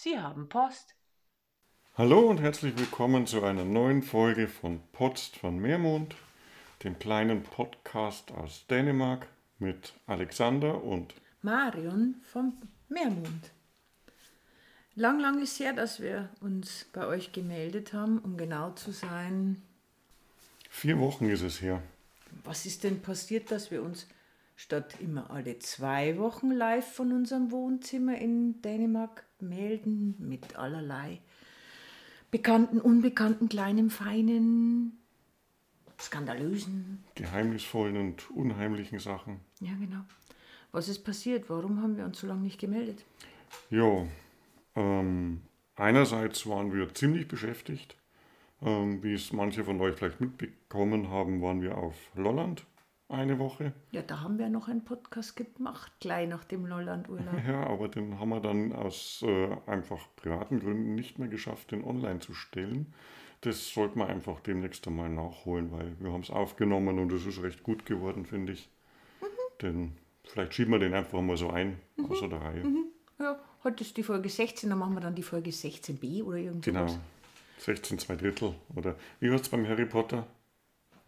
Sie haben Post. Hallo und herzlich willkommen zu einer neuen Folge von Post von Meermond, dem kleinen Podcast aus Dänemark mit Alexander und Marion vom Meermond. Lang, lang ist her, dass wir uns bei euch gemeldet haben, um genau zu sein. Vier Wochen ist es her. Was ist denn passiert, dass wir uns statt immer alle zwei Wochen live von unserem Wohnzimmer in Dänemark melden mit allerlei bekannten, unbekannten, kleinen, feinen, skandalösen, Geheimnisvollen und unheimlichen Sachen. Ja, genau. Was ist passiert? Warum haben wir uns so lange nicht gemeldet? Ja, ähm, einerseits waren wir ziemlich beschäftigt. Ähm, wie es manche von euch vielleicht mitbekommen haben, waren wir auf Lolland eine Woche. Ja, da haben wir noch einen Podcast gemacht, gleich nach dem Lolland-Urlaub. Ja, aber den haben wir dann aus äh, einfach privaten Gründen nicht mehr geschafft, den online zu stellen. Das sollte man einfach demnächst einmal nachholen, weil wir haben es aufgenommen und es ist recht gut geworden, finde ich. Denn vielleicht schieben wir den einfach mal so ein, außer der Reihe. Ja, heute ist die Folge 16, dann machen wir dann die Folge 16b oder irgendwas. Genau. 16 zwei Drittel. Oder wie war es beim Harry Potter?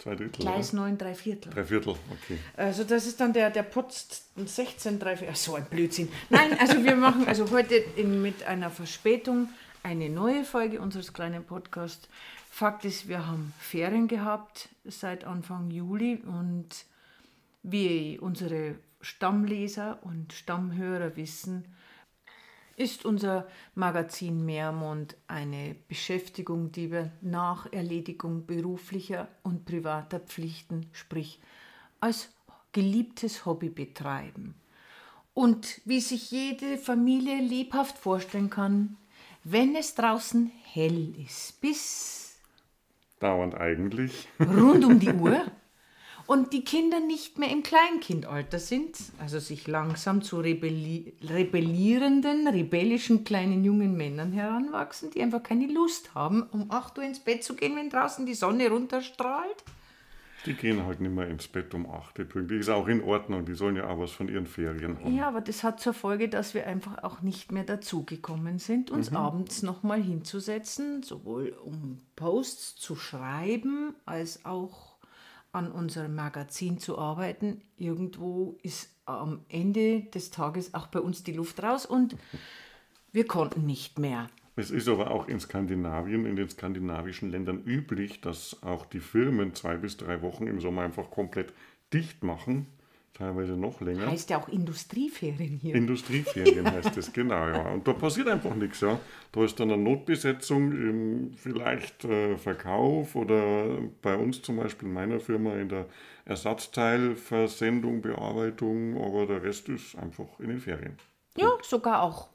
Zwei Drittel? Gleis oder? 9, 3 Viertel. Drei Viertel, okay. Also das ist dann der, der Post 16, 3 Viertel. Ach, so ein Blödsinn. Nein, also wir machen also heute in, mit einer Verspätung eine neue Folge unseres kleinen Podcasts. Fakt ist, wir haben Ferien gehabt seit Anfang Juli und wie unsere Stammleser und Stammhörer wissen, ist unser Magazin Meermond eine Beschäftigung, die wir nach Erledigung beruflicher und privater Pflichten, sprich als geliebtes Hobby betreiben. Und wie sich jede Familie lebhaft vorstellen kann, wenn es draußen hell ist, bis Dauernd eigentlich. rund um die Uhr und die Kinder nicht mehr im Kleinkindalter sind, also sich langsam zu rebelli rebellierenden, rebellischen kleinen jungen Männern heranwachsen, die einfach keine Lust haben, um 8 Uhr ins Bett zu gehen, wenn draußen die Sonne runterstrahlt. Die gehen halt nicht mehr ins Bett um 8 Uhr pünktlich. Ist auch in Ordnung. Die sollen ja auch was von ihren Ferien haben. Ja, aber das hat zur Folge, dass wir einfach auch nicht mehr dazugekommen sind, uns abends nochmal hinzusetzen, sowohl um Posts zu schreiben, als auch an unserem Magazin zu arbeiten. Irgendwo ist am Ende des Tages auch bei uns die Luft raus und wir konnten nicht mehr. Es ist aber auch in Skandinavien, in den skandinavischen Ländern üblich, dass auch die Firmen zwei bis drei Wochen im Sommer einfach komplett dicht machen. Teilweise noch länger. Heißt ja auch Industrieferien hier. Industrieferien heißt es, genau, ja. Und da passiert einfach nichts, ja. Da ist dann eine Notbesetzung im vielleicht äh, Verkauf oder bei uns zum Beispiel in meiner Firma in der Ersatzteilversendung, Bearbeitung, aber der Rest ist einfach in den Ferien. Ja, sogar auch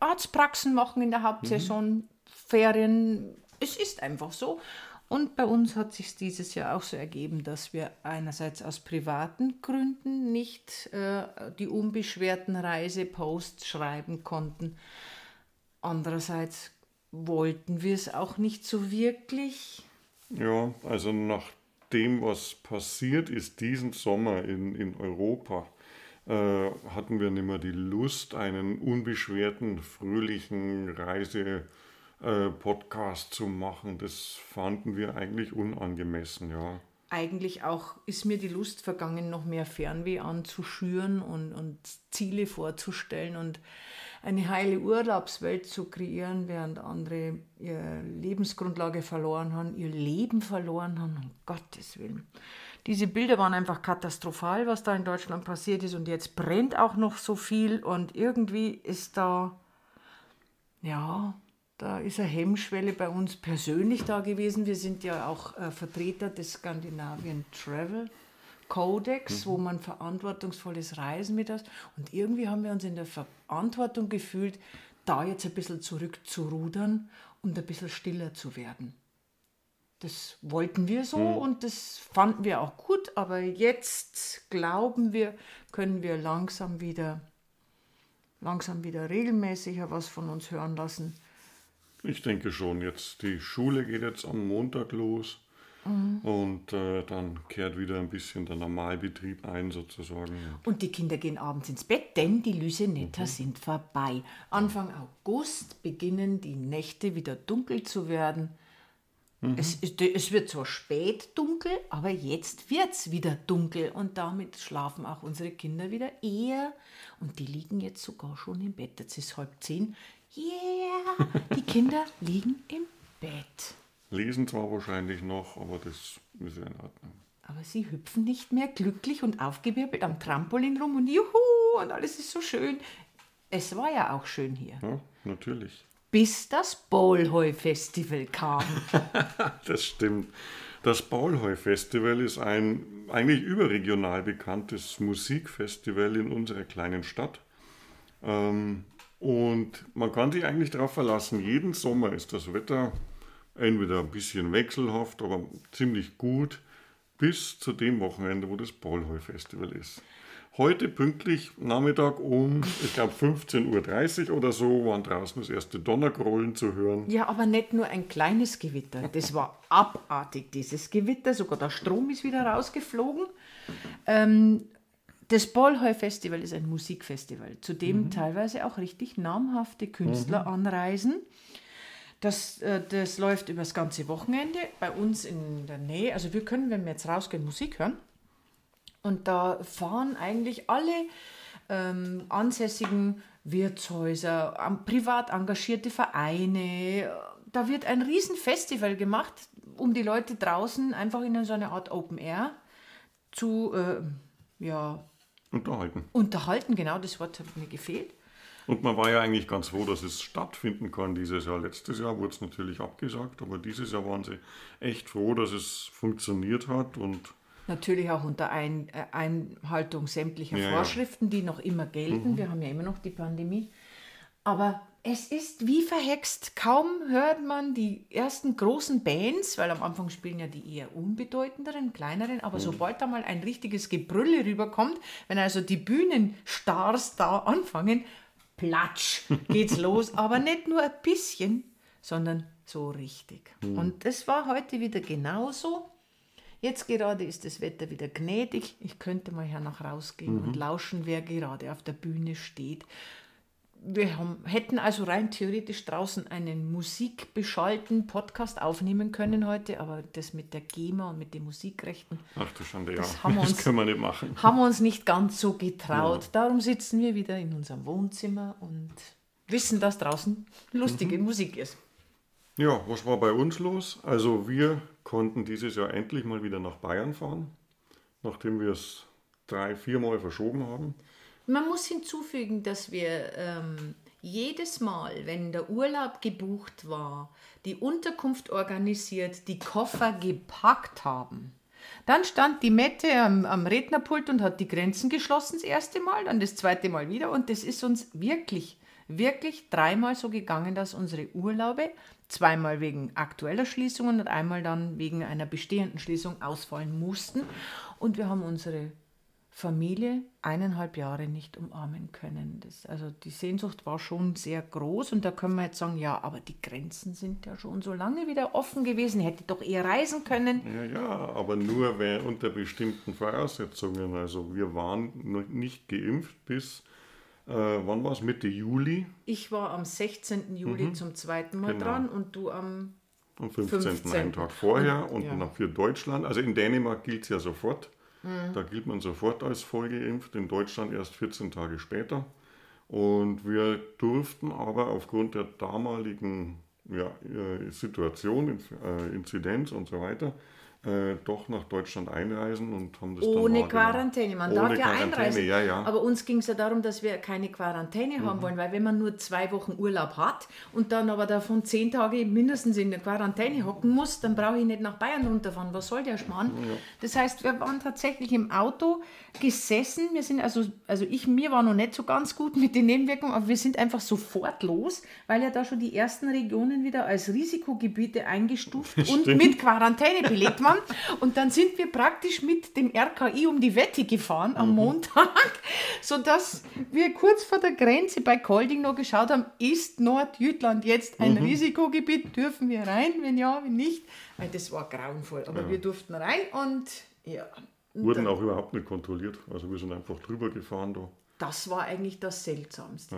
Arztpraxen machen in der Hauptsaison Ferien. Es ist einfach so. Und bei uns hat sich dieses Jahr auch so ergeben, dass wir einerseits aus privaten Gründen nicht äh, die unbeschwerten Reiseposts schreiben konnten. Andererseits wollten wir es auch nicht so wirklich. Ja, also nach dem, was passiert ist diesen Sommer in, in Europa, äh, hatten wir nicht mehr die Lust, einen unbeschwerten, fröhlichen Reise-Podcast zu machen. Das fanden wir eigentlich unangemessen, ja. Eigentlich auch ist mir die Lust vergangen, noch mehr Fernweh anzuschüren und, und Ziele vorzustellen und eine heile Urlaubswelt zu kreieren, während andere ihre Lebensgrundlage verloren haben, ihr Leben verloren haben, um Gottes Willen. Diese Bilder waren einfach katastrophal, was da in Deutschland passiert ist und jetzt brennt auch noch so viel und irgendwie ist da, ja, da ist eine Hemmschwelle bei uns persönlich da gewesen. Wir sind ja auch äh, Vertreter des Scandinavian Travel Codex, wo man verantwortungsvolles Reisen mit hat. Und irgendwie haben wir uns in der Verantwortung gefühlt, da jetzt ein bisschen zurückzurudern und ein bisschen stiller zu werden. Das wollten wir so und das fanden wir auch gut, aber jetzt glauben wir, können wir langsam wieder, langsam wieder regelmäßiger was von uns hören lassen. Ich denke schon, jetzt die Schule geht jetzt am Montag los. Mhm. Und äh, dann kehrt wieder ein bisschen der Normalbetrieb ein, sozusagen. Und die Kinder gehen abends ins Bett, denn die Lysenetter mhm. sind vorbei. Anfang August beginnen die Nächte wieder dunkel zu werden. Mhm. Es, es wird zwar spät dunkel, aber jetzt wird es wieder dunkel und damit schlafen auch unsere Kinder wieder eher. Und die liegen jetzt sogar schon im Bett. Jetzt ist halb zehn. Yeah, die Kinder liegen im Bett. Lesen zwar wahrscheinlich noch, aber das ist ja in Ordnung. Aber sie hüpfen nicht mehr glücklich und aufgewirbelt am Trampolin rum und juhu und alles ist so schön. Es war ja auch schön hier. Ja, natürlich. Bis das Ballheu-Festival kam. das stimmt. Das Ballheu-Festival ist ein eigentlich überregional bekanntes Musikfestival in unserer kleinen Stadt. Ähm, und man kann sich eigentlich darauf verlassen, jeden Sommer ist das Wetter entweder ein bisschen wechselhaft, aber ziemlich gut, bis zu dem Wochenende, wo das Ballheu-Festival ist. Heute pünktlich Nachmittag um, ich glaube 15.30 Uhr oder so, waren draußen das erste Donnergrollen zu hören. Ja, aber nicht nur ein kleines Gewitter. Das war abartig, dieses Gewitter. Sogar der Strom ist wieder rausgeflogen. Ähm, das Ballheu-Festival ist ein Musikfestival, zu dem mhm. teilweise auch richtig namhafte Künstler mhm. anreisen. Das, äh, das läuft über das ganze Wochenende bei uns in der Nähe. Also wir können, wenn wir jetzt rausgehen, Musik hören. Und da fahren eigentlich alle ähm, ansässigen Wirtshäuser, privat engagierte Vereine. Da wird ein Riesenfestival gemacht, um die Leute draußen einfach in so eine Art Open Air zu äh, ja, unterhalten. Unterhalten, genau, das Wort hat mir gefehlt. Und man war ja eigentlich ganz froh, dass es stattfinden kann dieses Jahr. Letztes Jahr wurde es natürlich abgesagt, aber dieses Jahr waren sie echt froh, dass es funktioniert hat und Natürlich auch unter Ein äh, Einhaltung sämtlicher ja, Vorschriften, die noch immer gelten. Mhm. Wir haben ja immer noch die Pandemie. Aber es ist wie verhext. Kaum hört man die ersten großen Bands, weil am Anfang spielen ja die eher unbedeutenderen, kleineren, aber mhm. sobald da mal ein richtiges Gebrülle rüberkommt, wenn also die Bühnenstars da anfangen, platsch, geht's los. Aber nicht nur ein bisschen, sondern so richtig. Mhm. Und das war heute wieder genauso. Jetzt gerade ist das Wetter wieder gnädig. Ich könnte mal hernach rausgehen mhm. und lauschen, wer gerade auf der Bühne steht. Wir haben, hätten also rein theoretisch draußen einen musikbeschallten Podcast aufnehmen können heute, aber das mit der GEMA und mit den Musikrechten, Ach du Schande, das, ja. haben wir uns, das können wir nicht machen. Haben wir uns nicht ganz so getraut. Ja. Darum sitzen wir wieder in unserem Wohnzimmer und wissen, dass draußen lustige mhm. Musik ist. Ja, was war bei uns los? Also wir konnten dieses Jahr endlich mal wieder nach Bayern fahren, nachdem wir es drei, viermal verschoben haben. Man muss hinzufügen, dass wir ähm, jedes Mal, wenn der Urlaub gebucht war, die Unterkunft organisiert, die Koffer gepackt haben. Dann stand die Mette am, am, Rednerpult und hat die Grenzen geschlossen das erste Mal, dann das zweite Mal wieder. Und das ist uns wirklich, wirklich dreimal so gegangen, dass unsere Urlaube zweimal wegen aktueller Schließungen und einmal dann wegen einer bestehenden Schließung ausfallen mussten. Und wir haben unsere Familie eineinhalb Jahre nicht umarmen können. Das, also die Sehnsucht war schon sehr groß und da können wir jetzt sagen, ja, aber die Grenzen sind ja schon so lange wieder offen gewesen, hätte doch eher reisen können. Ja, ja, aber nur unter bestimmten Voraussetzungen. Also wir waren noch nicht geimpft bis äh, wann war es? Mitte Juli? Ich war am 16. Juli mhm. zum zweiten Mal genau. dran und du am, am 15. 15. einen Tag vorher und, ja. für Deutschland. Also in Dänemark gilt es ja sofort. Mhm. Da gilt man sofort als vollgeimpft, in Deutschland erst 14 Tage später. Und wir durften aber aufgrund der damaligen ja, äh, Situation, äh, Inzidenz und so weiter, äh, doch nach Deutschland einreisen und haben das Ohne dann Quarantäne. Man darf ja Quarantäne, einreisen. Ja, ja. Aber uns ging es ja darum, dass wir keine Quarantäne mhm. haben wollen, weil wenn man nur zwei Wochen Urlaub hat und dann aber davon zehn Tage mindestens in der Quarantäne hocken muss, dann brauche ich nicht nach Bayern runterfahren. Was soll der Schmarrn? Ja. Das heißt, wir waren tatsächlich im Auto gesessen. Wir sind also, also ich, mir war noch nicht so ganz gut mit den Nebenwirkungen, aber wir sind einfach sofort los, weil ja da schon die ersten Regionen wieder als Risikogebiete eingestuft und mit Quarantäne belegt waren. Gefahren und dann sind wir praktisch mit dem RKI um die Wette gefahren am Montag, sodass wir kurz vor der Grenze bei Kolding noch geschaut haben, ist Nordjütland jetzt ein Risikogebiet? Dürfen wir rein? Wenn ja, wenn nicht? Weil das war grauenvoll. Aber wir durften rein und ja. Wurden auch überhaupt nicht kontrolliert. Also wir sind einfach drüber gefahren da. Das war eigentlich das Seltsamste.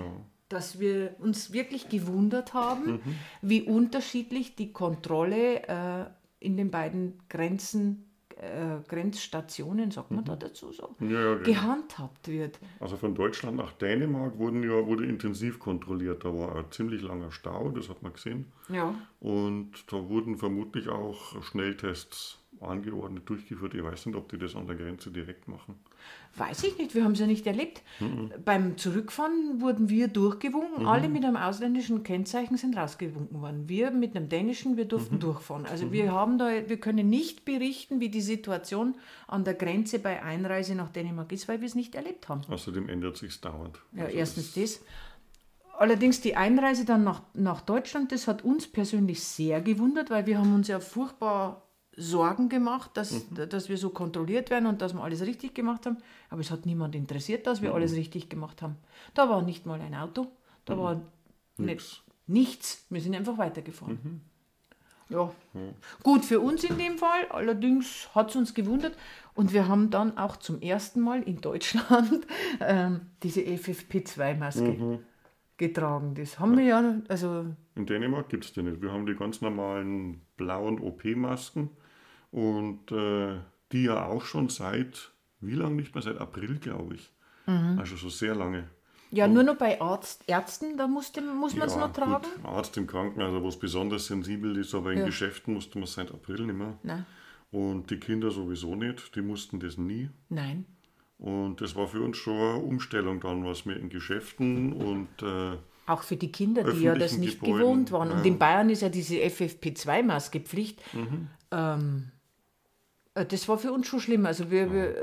Dass wir uns wirklich gewundert haben, wie unterschiedlich die Kontrolle äh, in den beiden Grenzen, äh, Grenzstationen, sagt man da dazu so, Ja, ja, genau. gehandhabt wird. Also von Deutschland nach Dänemark wurden ja, wurde intensiv kontrolliert. Da war ein ziemlich langer Stau, das hat man gesehen. Ja. Und da wurden vermutlich auch Schnelltests angeordnet, durchgeführt. Ich weiß nicht, ob die das an der Grenze direkt machen. Weiß ich nicht, wir haben es ja nicht erlebt. Beim Zurückfahren wurden wir durchgewunken, alle mit einem ausländischen Kennzeichen sind rausgewunken worden. Wir mit einem dänischen, wir durften durchfahren. Also wir haben da, wir können nicht berichten, wie die Situation an der Grenze bei Einreise nach Dänemark ist, weil wir es nicht erlebt haben. Außerdem ändert sich dauernd. Ja, Also erstens das. Allerdings die Einreise dann nach, nach Deutschland, das hat uns persönlich sehr gewundert, weil wir haben uns ja furchtbar Sorgen gemacht, dass, dass wir so kontrolliert werden und dass wir alles richtig gemacht haben. Aber es hat niemand interessiert, dass wir alles richtig gemacht haben. Da war nicht mal ein Auto, da war nicht, nichts. Wir sind einfach weitergefahren. Ja, gut für uns in dem Fall. Allerdings hat es uns gewundert. Und wir haben dann auch zum ersten Mal in Deutschland ähm, diese FFP2-Maske getragen. Das haben wir ja, also In Dänemark gibt es die nicht. Wir haben die ganz normalen blauen OP-Masken und äh, die ja auch schon seit, wie lange nicht mehr? Seit April, glaube ich. Mhm. Also so sehr lange. ja nur noch bei Arzt, Ärzten, da musste, muss man es Ja, noch tragen. gut, Arzt im Krankenhaus, also wo es besonders sensibel ist, aber in Ja. Geschäften musste man es seit April nicht mehr. Nein, Und die Kinder sowieso nicht, die mussten das nie. nein. Und das war für uns schon eine Umstellung dann, was wir in Geschäften und äh, Auch für die Kinder, die ja das nicht Gebäuden, gewohnt waren. Und ja. in Bayern ist ja diese FFP2-Maske Pflicht. Mhm. Ähm, äh, das war für uns schon schlimm. Also wir, wir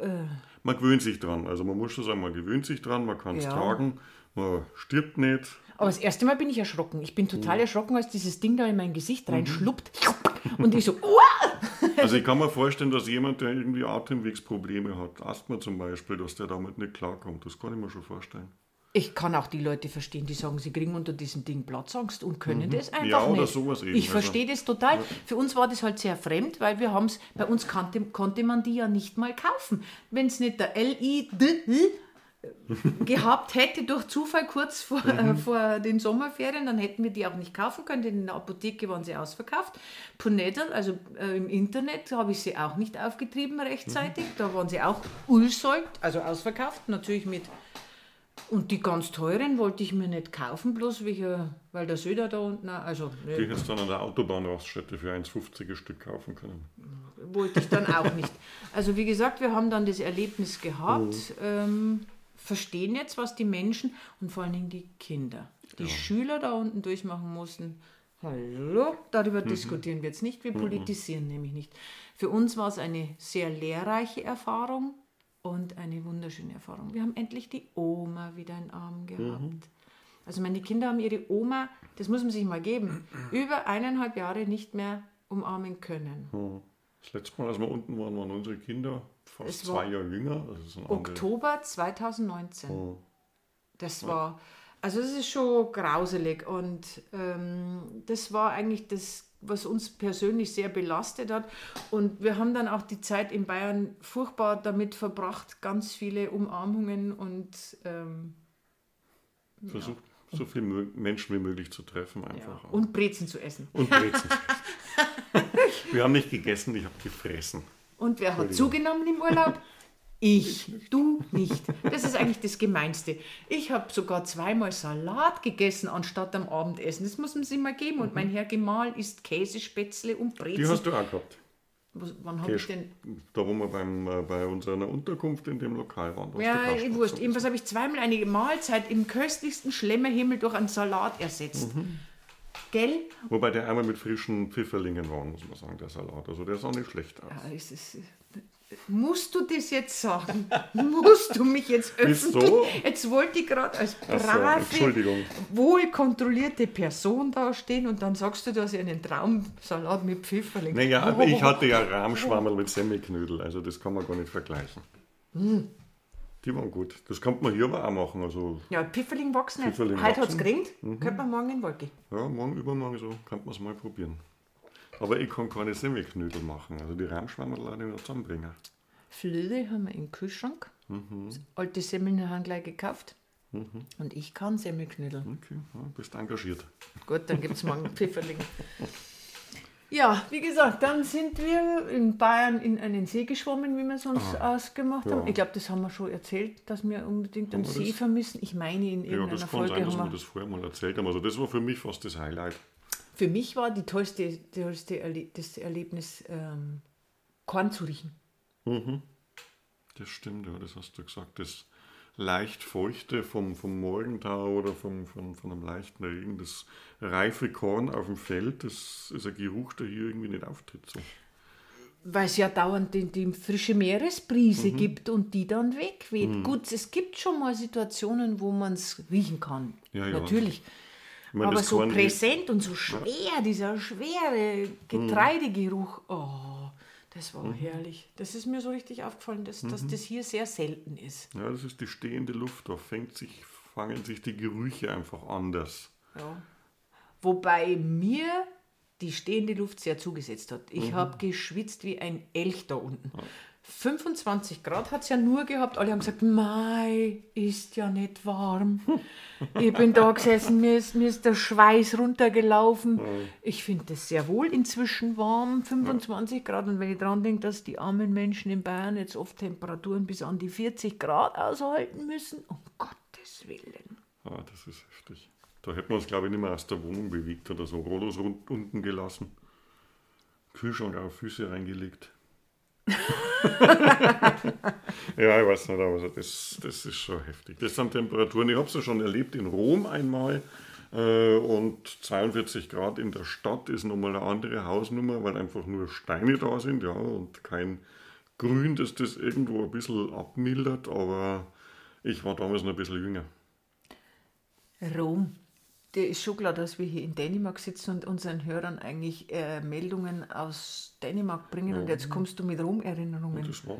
äh, man gewöhnt sich dran. Also man muss schon sagen, man gewöhnt sich dran, man kann es Ja. tragen, man stirbt nicht. aber das erste Mal bin ich erschrocken. Ich bin Mhm. total erschrocken, als dieses Ding da in mein Gesicht reinschluppt. Und ich so, uah! Also ich kann mir vorstellen, dass jemand, der irgendwie Atemwegsprobleme hat, Asthma zum Beispiel, dass der damit nicht klarkommt. Das kann ich mir schon vorstellen. Ich kann auch die Leute verstehen, die sagen, sie kriegen unter diesem Ding Platzangst und können das einfach Mhm. Ja, oder nicht. sowas eben. Ich Also- verstehe das total. Für uns war das halt sehr fremd, weil wir haben es, bei uns kannte, konnte man die ja nicht mal kaufen. Wenn es nicht der LID gehabt hätte durch Zufall kurz vor, Mhm. äh, vor den Sommerferien, dann hätten wir die auch nicht kaufen können, denn in der Apotheke waren sie ausverkauft. Punedel, also äh, im Internet habe ich sie auch nicht aufgetrieben rechtzeitig, Mhm. da waren sie auch ulsold, also ausverkauft, natürlich mit und die ganz teuren wollte ich mir nicht kaufen, bloß welche, weil der Söder da unten, also Die ne, hättest dann an der Autobahnraststätte für 1,50 ein Stück kaufen können. wollte ich dann auch nicht. Also wie gesagt, wir haben dann das Erlebnis gehabt, ähm, verstehen jetzt, was die Menschen und vor allen Dingen die Kinder, die Schüler da unten durchmachen mussten. Hallo, darüber diskutieren wir jetzt nicht, wir politisieren nämlich nicht. Für uns war es eine sehr lehrreiche Erfahrung und eine wunderschöne Erfahrung. Wir haben endlich die Oma wieder in Arm gehabt. Also meine Kinder haben ihre Oma, das muss man sich mal geben, über eineinhalb Jahre nicht mehr umarmen können. Das letzte Mal, als wir unten waren, waren unsere Kinder fast Es zwei Jahre jünger. Oktober 2019. Oh. Das war, also das ist schon grauselig und ähm, das war eigentlich das, was uns persönlich sehr belastet hat. Und wir haben dann auch die Zeit in Bayern furchtbar damit verbracht, ganz viele Umarmungen und ähm, Versucht, so viele Menschen wie möglich zu treffen einfach. auch. und Brezen zu essen. Und Brezen. Wir haben nicht gegessen, ich habe gefressen. Und wer hat zugenommen im Urlaub? Ich, du nicht. Das ist eigentlich das Gemeinste. Ich habe sogar zweimal Salat gegessen anstatt am Abendessen. Das muss man sich mal geben. Und mein Herr Gemahl isst Käsespätzle und Die Brezen. hast du auch gehabt. Was, wann habe ich denn? Da, wo wir beim, äh, bei unserer Unterkunft in dem Lokal waren. Ja, wurscht. gehabt. Jedenfalls habe ich zweimal eine Mahlzeit im köstlichsten Schlemmerhimmel durch einen Salat ersetzt. Gell? Wobei der einmal mit frischen Pfifferlingen war, muss man sagen, der Salat. Also der sah nicht schlecht aus. Ja, es ist, Musst du das jetzt sagen? Musst du mich jetzt öffentlich? Wieso? Jetzt wollte ich gerade als so, brave, Entschuldigung. wohlkontrollierte Person dastehen und dann sagst du, dass ich einen Traumsalat mit Pfifferling. Naja, aber ich hatte ja Rahmschwammerl mit Semmelknödel, also das kann man gar nicht vergleichen. Hm. Die waren gut. Das kann man hier aber auch machen. Also, Ja, Pfifferling wachsen nicht. Heute hat es wachsen. Mhm. könnte man morgen in gehen. ja, morgen, übermorgen so, kann man es mal probieren. Aber ich kann keine Semmelknödel machen. Also die Rahmschwammerl lade ich noch zusammenbringen. Flöde haben wir im Kühlschrank. Mhm. Alte Semmeln haben gleich gekauft. Und ich kann Semmelknödel. Okay, ja, bist engagiert. Gut, dann gibt es morgen Pfifferling. Ja, wie gesagt, dann sind wir in Bayern in einen See geschwommen, wie wir es uns ausgemacht haben. ja. Ich glaube, das haben wir schon erzählt, dass wir unbedingt einen wir See das? vermissen. Ich meine, in Ja, irgendeiner das kann Folge sein, dass haben wir. das vorher mal erzählt haben. Also das war für mich fast das Highlight. Für mich war die tollste, tollste Erle das Erlebnis, ähm, Korn zu riechen. Das stimmt, ja, das hast du gesagt. Das leicht feuchte vom, vom Morgentau oder vom, von, von einem leichten Regen, das reife Korn auf dem Feld, das ist ein Geruch, der hier irgendwie nicht auftritt. So. Weil es ja dauernd die, die frische Meeresbrise Mhm. gibt und die dann wegweht. Gut, es gibt schon mal Situationen, wo man es riechen kann. Ja, ja. Natürlich. Meine, Aber so präsent und so schwer, dieser schwere Getreidegeruch, oh, das Mhm. war herrlich. Das ist mir so richtig aufgefallen, dass, dass das hier sehr selten ist. Ja, das ist die stehende Luft, da fängt sich, fangen sich die Gerüche einfach anders. Ja. Wobei mir die stehende Luft sehr zugesetzt hat. Ich habe geschwitzt wie ein Elch da unten. 25 Grad hat es ja nur gehabt. Alle haben gesagt, Mai ist ja nicht warm. Ich bin da gesessen, mir ist, mir ist der Schweiß runtergelaufen. Ich finde das sehr wohl inzwischen warm, 25 Grad. Und wenn ich dran denke, dass die armen Menschen in Bayern jetzt oft Temperaturen bis an die 40 Grad aushalten müssen, um Gottes Willen. Ah, das ist heftig. Da hätten wir uns, glaube ich, nicht mehr aus der Wohnung bewegt oder so. Rollos unten gelassen. Kühlschrank auf Füße reingelegt. ja, ich weiß nicht, aber das, das ist schon heftig. Das sind Temperaturen, ich habe es ja schon erlebt in Rom einmal. Äh, und 42 Grad in der Stadt ist nochmal eine andere Hausnummer, weil einfach nur Steine da sind, ja, und kein Grün, das das irgendwo ein bisschen abmildert. Aber ich war damals noch ein bisschen jünger. Rom. Der ist schon klar, dass wir hier in Dänemark sitzen und unseren Hörern eigentlich äh, Meldungen aus Dänemark bringen. Und jetzt kommst du mit Rom-Erinnerungen. Das war,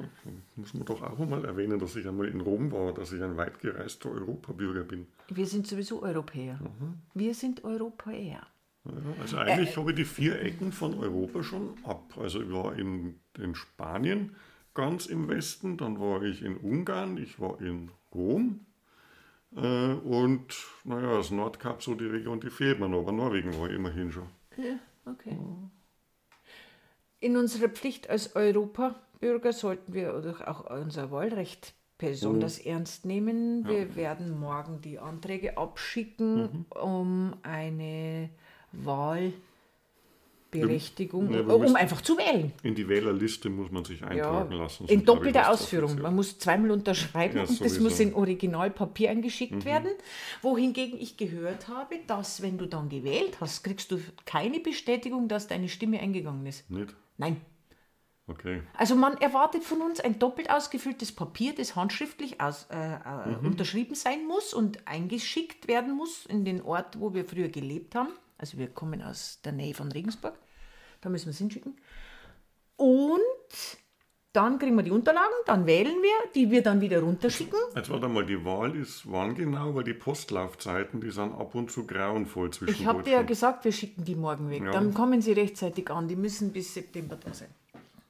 muss man doch auch einmal erwähnen, dass ich einmal in Rom war, dass ich ein weitgereister Europabürger bin. Wir sind sowieso Europäer. Mhm. Wir sind Europäer. Ja, also eigentlich habe ich die vier Ecken von Europa schon ab. Also ich war in, in Spanien ganz im Westen, dann war ich in Ungarn, ich war in Rom äh, und naja, das Nordkap, so die Region, die fehlt mir noch, aber Norwegen war immerhin schon. Ja, okay. In unserer Pflicht als Europabürger sollten wir auch unser Wahlrecht besonders ernst nehmen. Wir werden morgen die Anträge abschicken, um eine Wahlberechtigung, Ja, um einfach zu wählen. In die Wählerliste muss man sich Ja, eintragen lassen. in doppelter Ausführung. Man muss zweimal unterschreiben Ja, und das. Mhm. muss in Originalpapier eingeschickt werden. Wohingegen ich gehört habe, dass wenn du dann gewählt hast, kriegst du keine Bestätigung, dass deine Stimme eingegangen ist. Nicht? Nein. Okay. Also man erwartet von uns ein doppelt ausgefülltes Papier, das handschriftlich aus, äh, äh, Mhm. unterschrieben sein muss und eingeschickt werden muss in den Ort, wo wir früher gelebt haben. Also wir kommen aus der Nähe von Regensburg. Da müssen wir es hinschicken. Und dann kriegen wir die Unterlagen, dann wählen wir, die wir dann wieder runterschicken. Jetzt warte mal, die Wahl ist wann genau? Weil die Postlaufzeiten, die sind ab und zu grauenvoll zwischen Ich habe dir ja gesagt, wir schicken die morgen weg. Ja. Dann kommen sie rechtzeitig an. Die müssen bis September da sein.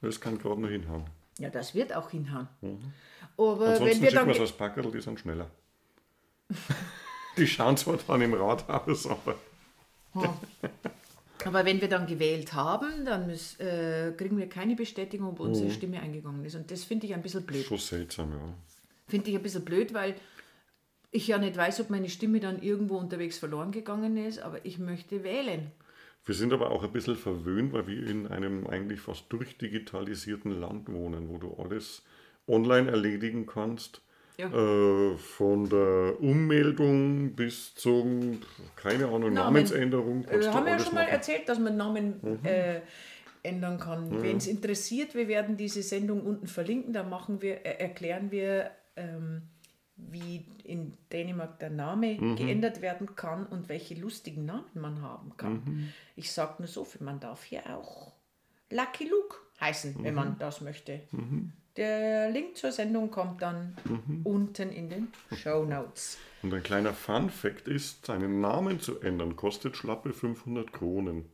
Das kann gerade noch hinhauen. Ja, das wird auch hinhauen. Aber wenn Mhm. Ansonsten wir schicken dann wir es als Packerl, die sind schneller. die schauen zwar dann im Rathaus, aber Aber wenn wir dann gewählt haben, dann müssen, äh, kriegen wir keine Bestätigung, ob unsere Stimme eingegangen ist. Und das finde ich ein bisschen blöd. schon seltsam, ja. Finde ich ein bisschen blöd, weil ich ja nicht weiß, ob meine Stimme dann irgendwo unterwegs verloren gegangen ist, aber ich möchte wählen. Wir sind aber auch ein bisschen verwöhnt, weil wir in einem eigentlich fast durchdigitalisierten Land wohnen, wo du alles online erledigen kannst. Ja. Äh, von der Ummeldung bis zum, keine Ahnung, Namen. Namensänderung. Äh, du haben wir ja schon mal machen. Mhm. erzählt, dass man Namen äh, ändern kann. Ja. Wenn es interessiert, wir werden diese Sendung unten verlinken, da machen wir, äh, erklären wir, ähm, wie in Dänemark der Name mhm. geändert werden kann und welche lustigen Namen man haben kann. Mhm. Ich sage nur so viel, man darf hier auch Lucky Luke heißen, mhm. wenn man das möchte. Der Link zur Sendung kommt dann mhm. unten in den Show Notes. Und ein kleiner Fun Fact ist, seinen Namen zu ändern kostet schlappe 500 Kronen.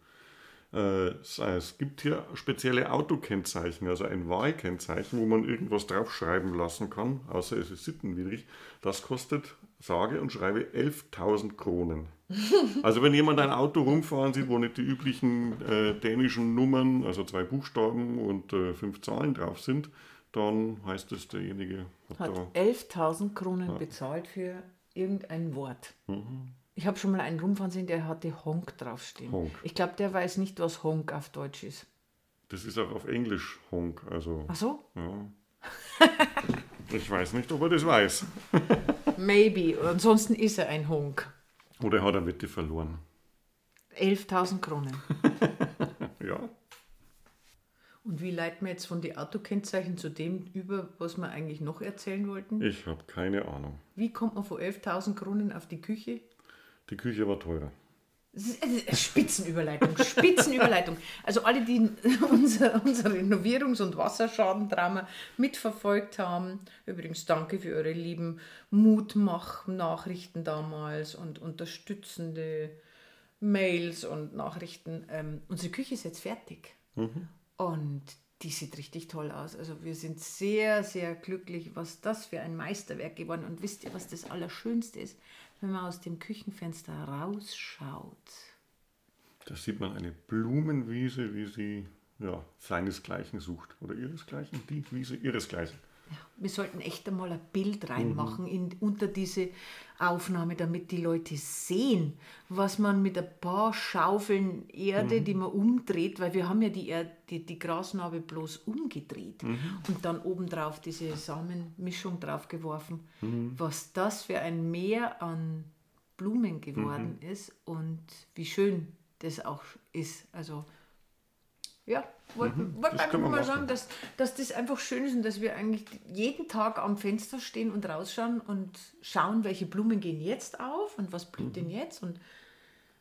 Äh, es gibt hier spezielle Autokennzeichen, also ein Wahlkennzeichen, wo man irgendwas draufschreiben lassen kann, außer es ist sittenwidrig. Das kostet, sage und schreibe, 11.000 Kronen. Also wenn jemand ein Auto rumfahren sieht, wo nicht die üblichen äh, dänischen Nummern, also zwei Buchstaben und äh, fünf Zahlen drauf sind, dann heißt es, derjenige hat, hat 11.000 Kronen ja. bezahlt für irgendein Wort. Mhm. Ich habe schon mal einen rumfahren sehen, der hatte Honk draufstehen. Honk. Ich glaube, der weiß nicht, was Honk auf Deutsch ist. Das ist auch auf Englisch Honk. Also, Ach so? Ja. ich weiß nicht, ob er das weiß. Maybe. Ansonsten ist er ein Honk. Oder hat er Wette verloren? 11.000 Kronen. ja. Und wie leiten wir jetzt von den Autokennzeichen zu dem über, was wir eigentlich noch erzählen wollten? Ich habe keine Ahnung. Wie kommt man von 11.000 Kronen auf die Küche? Die Küche war teurer. Spitzenüberleitung, Spitzenüberleitung. Also alle, die unser, unser Renovierungs- und Wasserschadendrama mitverfolgt haben, übrigens danke für eure lieben Mutmach-Nachrichten damals und unterstützende Mails und Nachrichten. Ähm, unsere Küche ist jetzt fertig mhm. Und die sieht richtig toll aus. Also wir sind sehr, sehr glücklich, was das für ein Meisterwerk geworden. Und wisst ihr, was das Allerschönste ist? wenn man aus dem Küchenfenster rausschaut. Da sieht man eine Blumenwiese, wie sie ja, seinesgleichen sucht. Oder ihresgleichen, die Wiese ihresgleichen. Wir sollten echt einmal ein Bild reinmachen mhm. in, unter diese Aufnahme, damit die Leute sehen, was man mit ein paar Schaufeln Erde, mhm. die man umdreht, weil wir haben ja die, Erde, die, die Grasnarbe bloß umgedreht mhm. und dann obendrauf diese Samenmischung draufgeworfen, mhm. was das für ein Meer an Blumen geworden mhm. ist und wie schön das auch ist. Also ja, wollte mhm, wollt einfach mal machen. sagen, dass, dass das einfach schön ist und dass wir eigentlich jeden Tag am Fenster stehen und rausschauen und schauen, welche Blumen gehen jetzt auf und was blüht mhm. denn jetzt. Und,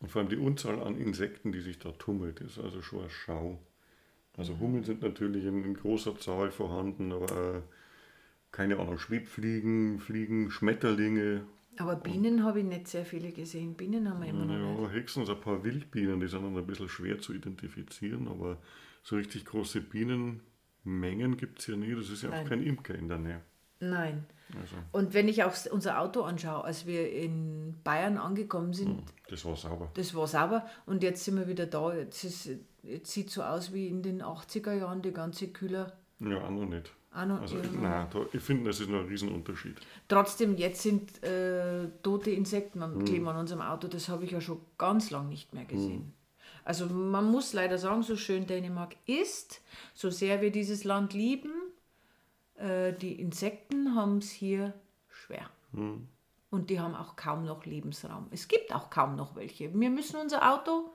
und vor allem die Unzahl an Insekten, die sich da tummelt, ist also schon eine Schau. Also Hummeln sind natürlich in, in großer Zahl vorhanden, aber äh, keine Ahnung, Schwebfliegen, Fliegen, Schmetterlinge. Aber Bienen habe ich nicht sehr viele gesehen. Bienen haben wir immer noch ja, nicht. höchstens ein paar Wildbienen, die sind dann ein bisschen schwer zu identifizieren, aber so richtig große Bienenmengen gibt es ja nie. Das ist ja Nein. auch kein Imker in der Nähe. Nein. Also. Und wenn ich auch unser Auto anschaue, als wir in Bayern angekommen sind. Hm, das war sauber. Das war sauber und jetzt sind wir wieder da. Jetzt, ist, jetzt sieht es so aus wie in den 80er Jahren, die ganze Kühler. Ja, auch noch nicht. Noch, also, nein, da, ich finde, das ist noch ein Riesenunterschied. Trotzdem, jetzt sind äh, tote Insekten am hm. Kleben an unserem Auto. Das habe ich ja schon ganz lange nicht mehr gesehen. Hm. Also man muss leider sagen, so schön Dänemark ist, so sehr wir dieses Land lieben, äh, die Insekten haben es hier schwer. Hm. Und die haben auch kaum noch Lebensraum. Es gibt auch kaum noch welche. Wir müssen unser Auto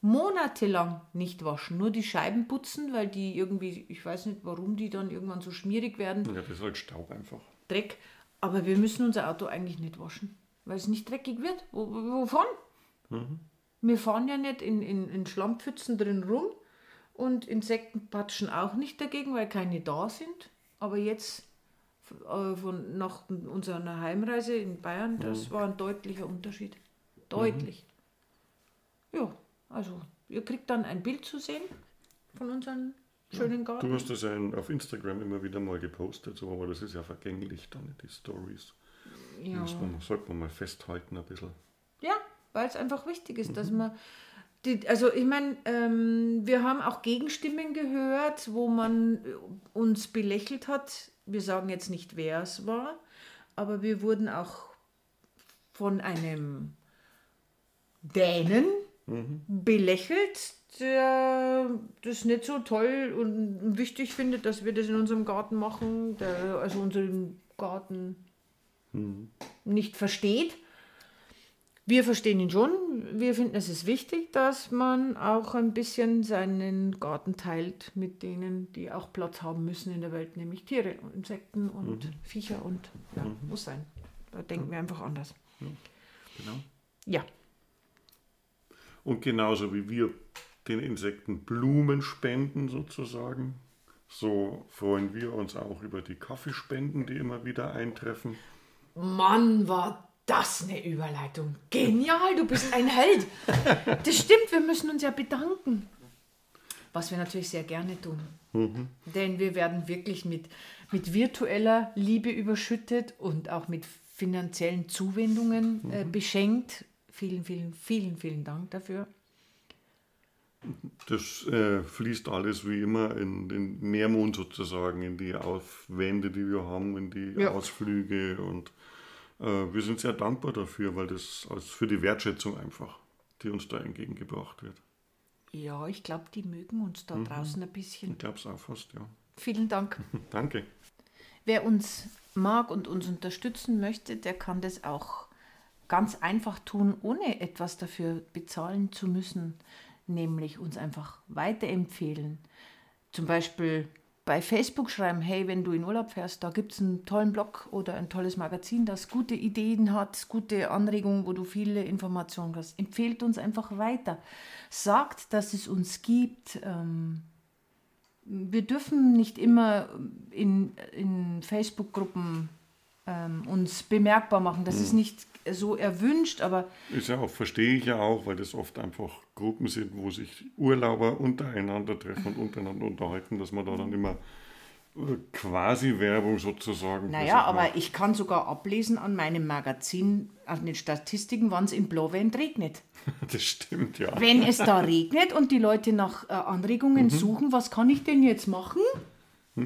monatelang nicht waschen, nur die Scheiben putzen, weil die irgendwie, ich weiß nicht warum, die dann irgendwann so schmierig werden. Ja, das ist halt Staub einfach. Dreck. Aber wir müssen unser Auto eigentlich nicht waschen, weil es nicht dreckig wird. W wovon? Mhm. Wir fahren ja nicht in, in, in Schlammpfützen drin rum und Insekten patschen auch nicht dagegen, weil keine da sind. Aber jetzt äh, von, nach unserer Heimreise in Bayern, das mhm. war ein deutlicher Unterschied. Deutlich. Mhm. Ja, also ihr kriegt dann ein Bild zu sehen von unserem schönen Garten. Du hast das ja auf Instagram immer wieder mal gepostet, so, aber das ist ja vergänglich dann, die Stories. Ja. Das sollte man mal festhalten ein bisschen. Ja, weil es einfach wichtig ist, mhm. dass man. Die, also ich meine, ähm, wir haben auch Gegenstimmen gehört, wo man uns belächelt hat. Wir sagen jetzt nicht, wer es war, aber wir wurden auch von einem Dänen mhm. belächelt, der das nicht so toll und wichtig findet, dass wir das in unserem Garten machen, der also unseren Garten mhm. nicht versteht wir verstehen ihn schon. Wir finden, es ist wichtig, dass man auch ein bisschen seinen Garten teilt mit denen, die auch Platz haben müssen in der Welt, nämlich Tiere, Insekten und mhm. Viecher und ja, mhm. muss sein. Da denken wir einfach anders. Genau. Ja. Und genauso wie wir den Insekten Blumen spenden sozusagen, so freuen wir uns auch über die Kaffeespenden, die immer wieder eintreffen. Mann, war das eine Überleitung. Genial, du bist ein Held. Das stimmt, wir müssen uns ja bedanken. Was wir natürlich sehr gerne tun. Mhm. Denn wir werden wirklich mit, mit virtueller Liebe überschüttet und auch mit finanziellen Zuwendungen äh, mhm. beschenkt. Vielen, vielen, vielen, vielen Dank dafür. Das äh, fließt alles wie immer in den Nährmond sozusagen, in die Aufwände, die wir haben, in die ja. Ausflüge und äh, wir sind sehr dankbar dafür, weil das als für die Wertschätzung einfach, die uns da entgegengebracht wird. Ja, ich glaube, die mögen uns da mhm. draußen ein bisschen. Ich glaube es auch fast, ja. Vielen Dank. Danke. Wer uns mag und uns unterstützen möchte, der kann das auch ganz einfach tun, ohne etwas dafür bezahlen zu müssen, nämlich uns einfach weiterempfehlen. Zum Beispiel bei Facebook schreiben, hey, wenn du in Urlaub fährst, da gibt es einen tollen Blog oder ein tolles Magazin, das gute Ideen hat, gute Anregungen, wo du viele Informationen hast. Empfehlt uns einfach weiter. Sagt, dass es uns gibt. Ähm, wir dürfen nicht immer in, in Facebook-Gruppen ähm, uns bemerkbar machen. Das hm. ist nicht so erwünscht, aber. Ist ja auch, verstehe ich ja auch, weil das oft einfach Gruppen sind, wo sich Urlauber untereinander treffen und untereinander unterhalten, dass man da dann immer äh, quasi Werbung sozusagen. Naja, aber macht. ich kann sogar ablesen an meinem Magazin, an den Statistiken, wann es in Blauwend regnet. Das stimmt, ja. Wenn es da regnet und die Leute nach äh, Anregungen mhm. suchen, was kann ich denn jetzt machen?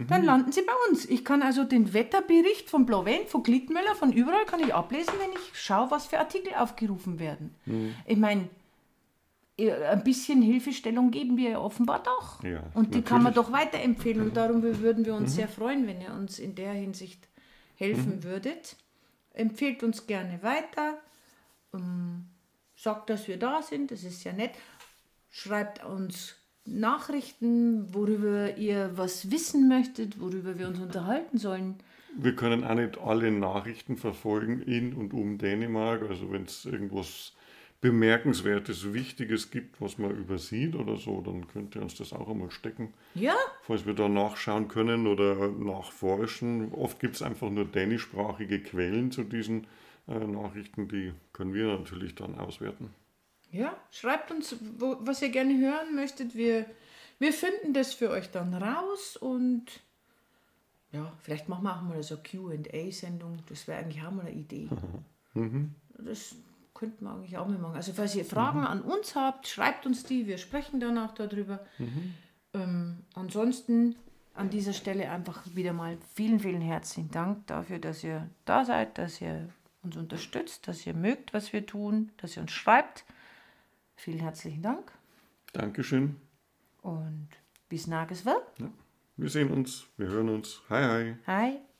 Dann landen sie bei uns. Ich kann also den Wetterbericht von Blauvent, von Glittmüller, von überall kann ich ablesen, wenn ich schaue, was für Artikel aufgerufen werden. Mhm. Ich meine, ein bisschen Hilfestellung geben wir offenbar doch. Ja, und die natürlich. kann man doch weiterempfehlen. Und darum würden wir uns mhm. sehr freuen, wenn ihr uns in der Hinsicht helfen mhm. würdet. Empfehlt uns gerne weiter. Ähm, sagt, dass wir da sind, das ist ja nett. Schreibt uns Nachrichten, worüber ihr was wissen möchtet, worüber wir uns unterhalten sollen. Wir können auch nicht alle Nachrichten verfolgen in und um Dänemark. Also wenn es irgendwas Bemerkenswertes, Wichtiges gibt, was man übersieht oder so, dann könnt ihr uns das auch einmal stecken. Ja. Falls wir da nachschauen können oder nachforschen. Oft gibt es einfach nur dänischsprachige Quellen zu diesen äh, Nachrichten, die können wir natürlich dann auswerten. Ja, schreibt uns, wo, was ihr gerne hören möchtet. Wir, wir finden das für euch dann raus und ja, vielleicht machen wir auch mal so eine QA-Sendung. Das wäre eigentlich auch mal eine Idee. Mhm. Das könnten wir eigentlich auch mal machen. Also, falls ihr Fragen mhm. an uns habt, schreibt uns die. Wir sprechen dann auch darüber. Mhm. Ähm, ansonsten an dieser Stelle einfach wieder mal vielen, vielen herzlichen Dank dafür, dass ihr da seid, dass ihr uns unterstützt, dass ihr mögt, was wir tun, dass ihr uns schreibt. Vielen herzlichen Dank. Dankeschön. Und bis nages wird. Ja. Wir sehen uns, wir hören uns. Hi, hi. Hi.